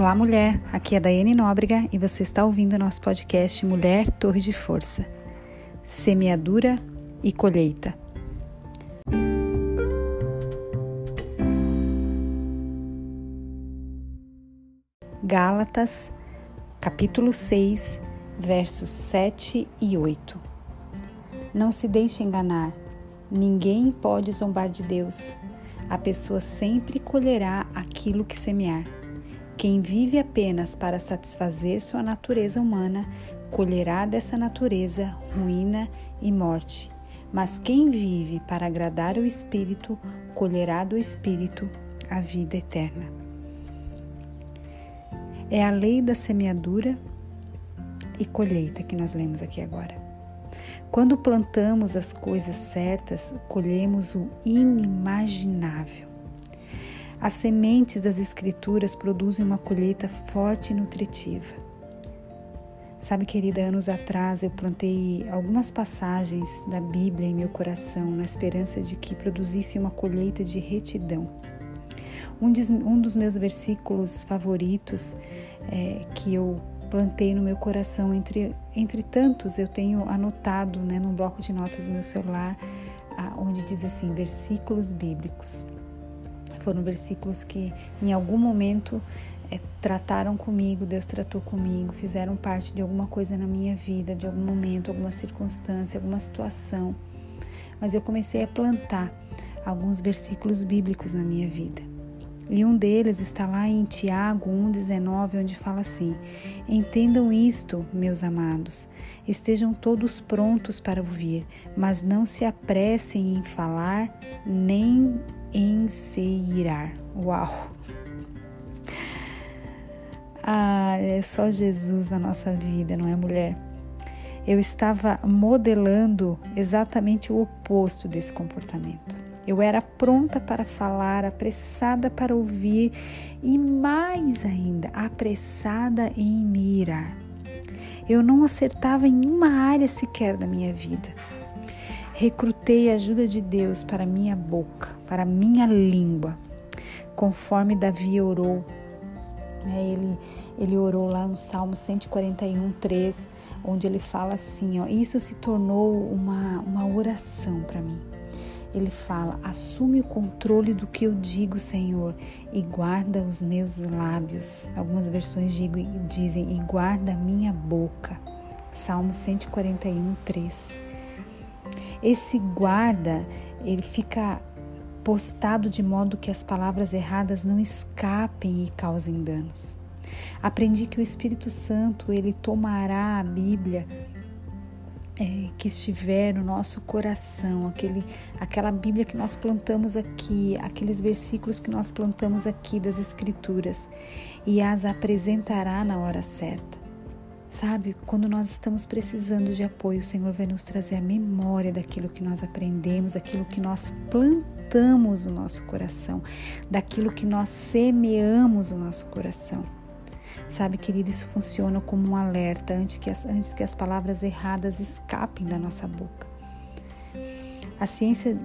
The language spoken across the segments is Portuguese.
Olá, mulher. Aqui é Daiane Nóbrega e você está ouvindo nosso podcast Mulher Torre de Força. Semeadura e colheita. Gálatas, capítulo 6, versos 7 e 8. Não se deixe enganar. Ninguém pode zombar de Deus. A pessoa sempre colherá aquilo que semear. Quem vive apenas para satisfazer sua natureza humana, colherá dessa natureza ruína e morte. Mas quem vive para agradar o Espírito, colherá do Espírito a vida eterna. É a lei da semeadura e colheita que nós lemos aqui agora. Quando plantamos as coisas certas, colhemos o inimaginável. As sementes das Escrituras produzem uma colheita forte e nutritiva. Sabe, querida, anos atrás eu plantei algumas passagens da Bíblia em meu coração, na esperança de que produzisse uma colheita de retidão. Um, dos meus versículos favoritos é, que eu plantei no meu coração, entre, entre tantos, eu tenho anotado né, num bloco de notas do meu celular, onde diz assim: versículos bíblicos. Foram versículos que em algum momento é, trataram comigo, Deus tratou comigo, fizeram parte de alguma coisa na minha vida, de algum momento, alguma circunstância, alguma situação. Mas eu comecei a plantar alguns versículos bíblicos na minha vida. E um deles está lá em Tiago 1,19, onde fala assim: Entendam isto, meus amados, estejam todos prontos para ouvir, mas não se apressem em falar nem em se irar. Uau! Ah, é só Jesus na nossa vida, não é, mulher? Eu estava modelando exatamente o oposto desse comportamento. Eu era pronta para falar, apressada para ouvir e mais ainda, apressada em me. Eu não acertava em uma área sequer da minha vida. Recrutei a ajuda de Deus para minha boca, para minha língua, conforme Davi orou. Né, ele, ele orou lá no Salmo 141, 3, onde ele fala assim: ó, Isso se tornou uma, uma oração para mim. Ele fala: Assume o controle do que eu digo, Senhor, e guarda os meus lábios. Algumas versões dizem: E guarda a minha boca. Salmo 141, 3. Esse guarda, ele fica postado de modo que as palavras erradas não escapem e causem danos. Aprendi que o Espírito Santo ele tomará a Bíblia é, que estiver no nosso coração, aquele, aquela Bíblia que nós plantamos aqui, aqueles versículos que nós plantamos aqui das Escrituras, e as apresentará na hora certa. Sabe, quando nós estamos precisando de apoio, o Senhor vai nos trazer a memória daquilo que nós aprendemos, daquilo que nós plantamos no nosso coração, daquilo que nós semeamos no nosso coração. Sabe, querido, isso funciona como um alerta antes que as, antes que as palavras erradas escapem da nossa boca. A ciência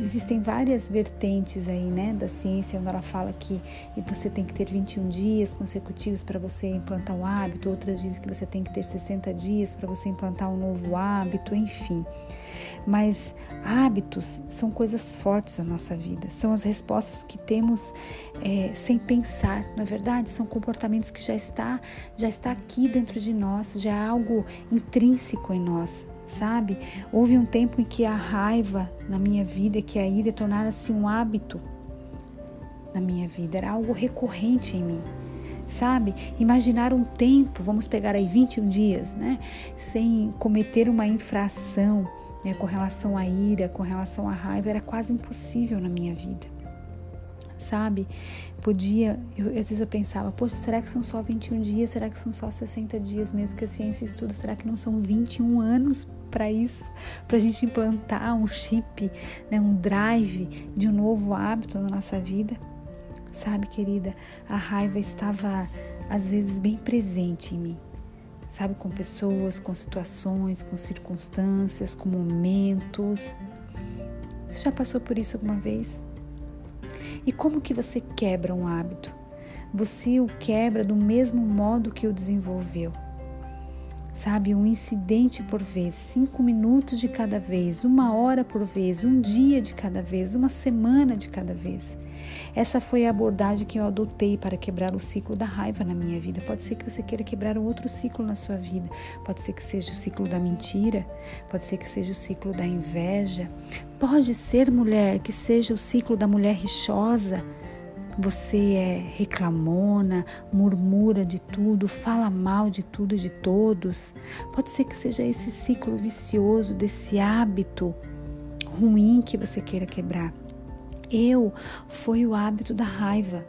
Existem várias vertentes aí, né, da ciência, onde ela fala que você tem que ter 21 dias consecutivos para você implantar um hábito, outras dizem que você tem que ter 60 dias para você implantar um novo hábito, enfim. Mas hábitos são coisas fortes na nossa vida, são as respostas que temos é, sem pensar, não é verdade? São comportamentos que já está, já está aqui dentro de nós, já é algo intrínseco em nós sabe? Houve um tempo em que a raiva na minha vida, que a ira tornara-se um hábito na minha vida, era algo recorrente em mim. Sabe? Imaginar um tempo, vamos pegar aí 21 dias, né? Sem cometer uma infração né? com relação à ira, com relação à raiva, era quase impossível na minha vida sabe? Podia, eu, às vezes eu pensava, poxa, será que são só 21 dias? Será que são só 60 dias mesmo que a ciência estuda? Será que não são 21 anos para isso? Para a gente implantar um chip, né, um drive de um novo hábito na nossa vida? Sabe, querida, a raiva estava às vezes bem presente em mim. Sabe, com pessoas, com situações, com circunstâncias, com momentos. Você já passou por isso alguma vez? E como que você quebra um hábito? você o quebra do mesmo modo que o desenvolveu sabe? Um incidente por vez, cinco minutos de cada vez, uma hora por vez, um dia de cada vez, uma semana de cada vez. Essa foi a abordagem que eu adotei para quebrar o ciclo da raiva na minha vida. Pode ser que você queira quebrar um outro ciclo na sua vida. Pode ser que seja o ciclo da mentira, pode ser que seja o ciclo da inveja. Pode ser, mulher, que seja o ciclo da mulher rixosa você é reclamona, murmura de tudo, fala mal de tudo e de todos. Pode ser que seja esse ciclo vicioso, desse hábito ruim que você queira quebrar. Eu foi o hábito da raiva.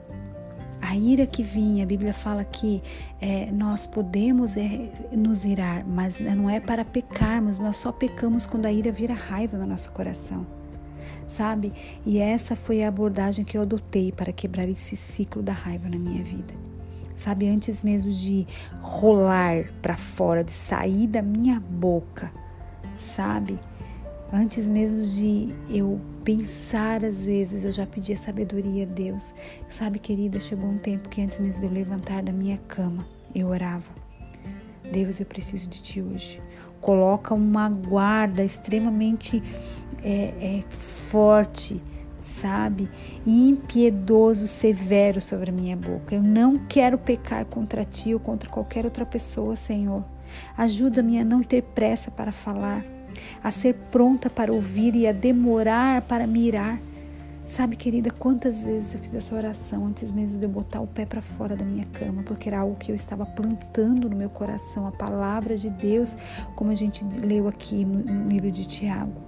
A ira que vinha, a Bíblia fala que é, nós podemos é, nos irar, mas não é para pecarmos, nós só pecamos quando a ira vira raiva no nosso coração sabe? E essa foi a abordagem que eu adotei para quebrar esse ciclo da raiva na minha vida. Sabe, antes mesmo de rolar para fora, de sair da minha boca, sabe? Antes mesmo de eu pensar, às vezes, eu já pedi a sabedoria a Deus. Sabe, querida, chegou um tempo que antes mesmo de eu levantar da minha cama, eu orava. Deus, eu preciso de ti hoje. Coloca uma guarda extremamente é, é, forte, sabe? Impiedoso, severo sobre a minha boca. Eu não quero pecar contra ti ou contra qualquer outra pessoa, Senhor. Ajuda-me a não ter pressa para falar, a ser pronta para ouvir e a demorar para mirar. Sabe, querida, quantas vezes eu fiz essa oração antes mesmo de eu botar o pé para fora da minha cama, porque era algo que eu estava plantando no meu coração, a palavra de Deus, como a gente leu aqui no, no livro de Tiago.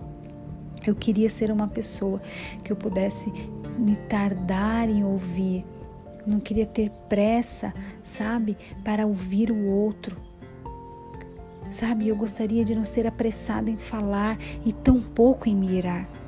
Eu queria ser uma pessoa que eu pudesse me tardar em ouvir. Não queria ter pressa, sabe, para ouvir o outro. Sabe, eu gostaria de não ser apressada em falar e tão pouco em me irar.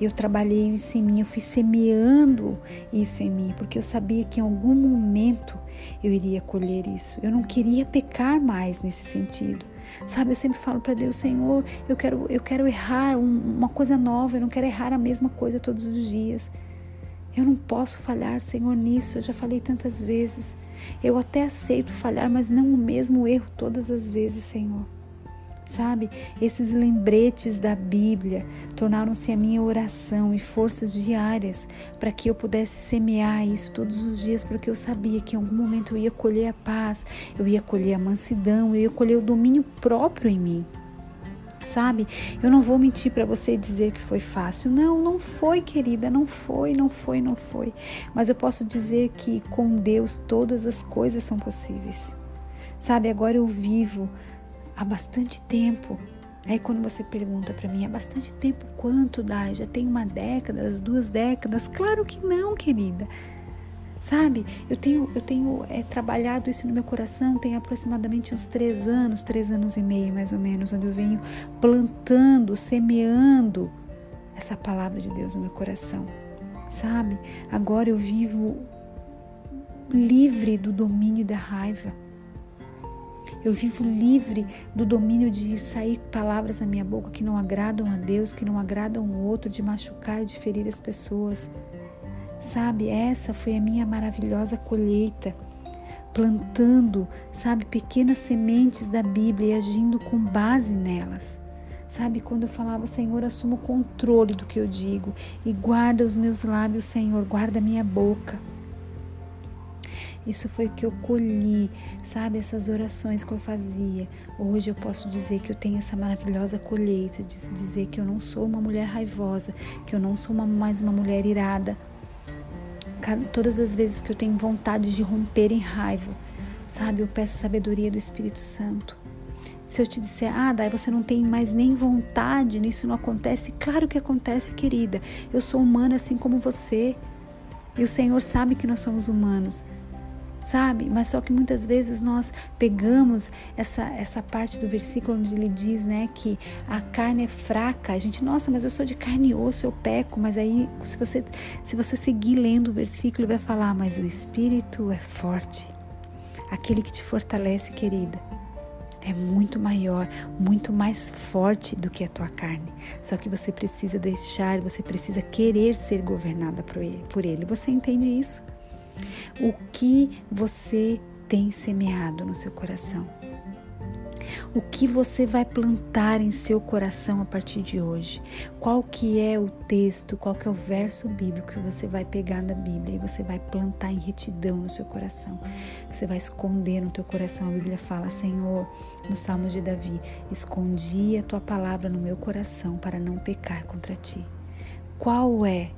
Eu trabalhei isso em mim, eu fui semeando isso em mim, porque eu sabia que em algum momento eu iria colher isso. Eu não queria pecar mais nesse sentido. Sabe, eu sempre falo para Deus, Senhor, eu quero, eu quero errar uma coisa nova, eu não quero errar a mesma coisa todos os dias. Eu não posso falhar, Senhor, nisso. Eu já falei tantas vezes. Eu até aceito falhar, mas não o mesmo erro todas as vezes, Senhor sabe? Esses lembretes da Bíblia tornaram-se a minha oração e forças diárias para que eu pudesse semear isso todos os dias, porque eu sabia que em algum momento eu ia colher a paz, eu ia colher a mansidão, eu ia colher o domínio próprio em mim. Sabe? Eu não vou mentir para você e dizer que foi fácil. Não, não foi, querida, não foi, não foi, não foi. Mas eu posso dizer que com Deus todas as coisas são possíveis. Sabe, agora eu vivo há bastante tempo. Aí quando você pergunta para mim, há bastante tempo quanto dá? Já tem uma década, as duas décadas? Claro que não, querida. Sabe, eu tenho, eu tenho é, trabalhado isso no meu coração tem aproximadamente uns três anos, três anos e meio mais ou menos, onde eu venho plantando, semeando essa palavra de Deus no meu coração. Sabe, agora eu vivo livre do domínio da raiva eu vivo livre do domínio de sair palavras na minha boca que não agradam a Deus, que não agradam o outro, de machucar, de ferir as pessoas. Sabe, essa foi a minha maravilhosa colheita, plantando, sabe, pequenas sementes da Bíblia e agindo com base nelas. Sabe, quando eu falava, Senhor, assuma o controle do que eu digo e guarda os meus lábios, Senhor, guarda a minha boca. Isso foi o que eu colhi, sabe? Essas orações que eu fazia. Hoje eu posso dizer que eu tenho essa maravilhosa colheita, de dizer que eu não sou uma mulher raivosa, que eu não sou uma, mais uma mulher irada. Todas as vezes que eu tenho vontade de romper em raiva, sabe? Eu peço sabedoria do Espírito Santo. Se eu te disser, ah, Dai, você não tem mais nem vontade, isso não acontece, claro que acontece, querida. Eu sou humana assim como você. E o Senhor sabe que nós somos humanos sabe? Mas só que muitas vezes nós pegamos essa, essa parte do versículo onde ele diz, né, que a carne é fraca. A gente, nossa, mas eu sou de carne e osso, eu peco. Mas aí, se você, se você seguir lendo o versículo, vai falar, mas o espírito é forte. Aquele que te fortalece, querida é muito maior, muito mais forte do que a tua carne. Só que você precisa deixar, você precisa querer ser governada. Por ele. Você entende isso? O que você tem semeado no seu coração? O que você vai plantar em seu coração a partir de hoje? Qual que é o texto, qual que é o verso bíblico que você vai pegar da Bíblia e você vai plantar em retidão no seu coração? Você vai esconder no teu coração. A Bíblia fala, Senhor, no Salmo de Davi, escondi a tua palavra no meu coração para não pecar contra ti. Qual é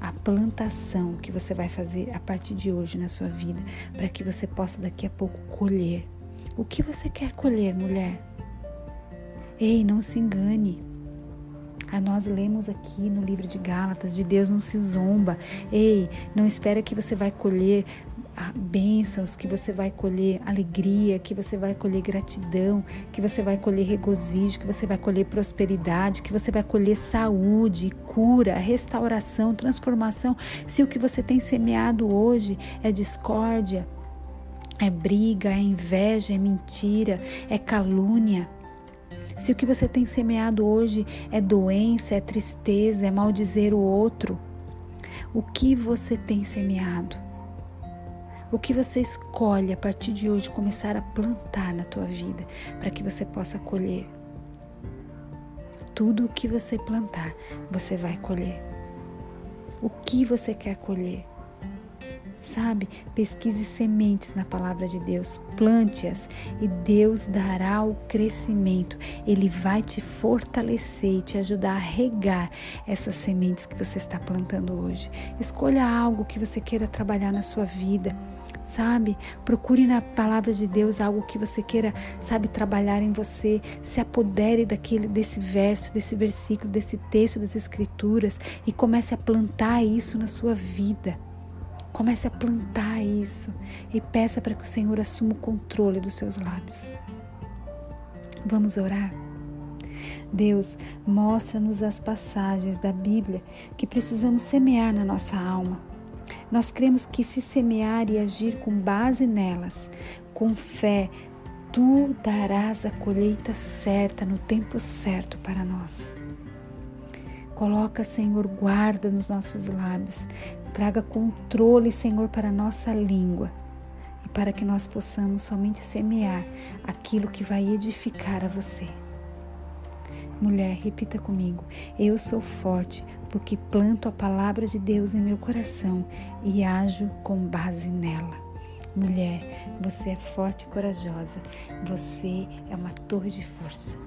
a plantação que você vai fazer a partir de hoje na sua vida, para que você possa daqui a pouco colher o que você quer colher, mulher? Ei, não se engane. A nós lemos aqui no livro de Gálatas, de Deus não se zomba. Ei, não espera que você vai colher ah, bênçãos, que você vai colher alegria, que você vai colher gratidão, que você vai colher regozijo, que você vai colher prosperidade, que você vai colher saúde, cura, restauração, transformação. Se o que você tem semeado hoje é discórdia, é briga, é inveja, é mentira, é calúnia. Se o que você tem semeado hoje é doença, é tristeza, é maldizer o outro, o que você tem semeado? O que você escolhe a partir de hoje começar a plantar na tua vida para que você possa colher? Tudo o que você plantar, você vai colher. O que você quer colher? Sabe? Pesquise sementes na palavra de Deus, plante-as e Deus dará o crescimento. Ele vai te fortalecer e te ajudar a regar essas sementes que você está plantando hoje. Escolha algo que você queira trabalhar na sua vida sabe? Procure na palavra de Deus algo que você queira, sabe, trabalhar em você. Se apodere daquele desse verso, desse versículo, desse texto, das escrituras e comece a plantar isso na sua vida. Comece a plantar isso e peça para que o Senhor assuma o controle dos seus lábios. Vamos orar? Deus, mostra-nos as passagens da Bíblia que precisamos semear na nossa alma. Nós cremos que se semear e agir com base nelas, com fé, tu darás a colheita certa no tempo certo para nós. Coloca, Senhor, guarda nos nossos lábios. Traga controle, Senhor, para a nossa língua e para que nós possamos somente semear aquilo que vai edificar a você. Mulher, repita comigo: Eu sou forte porque planto a palavra de Deus em meu coração e ajo com base nela. Mulher, você é forte e corajosa. Você é uma torre de força.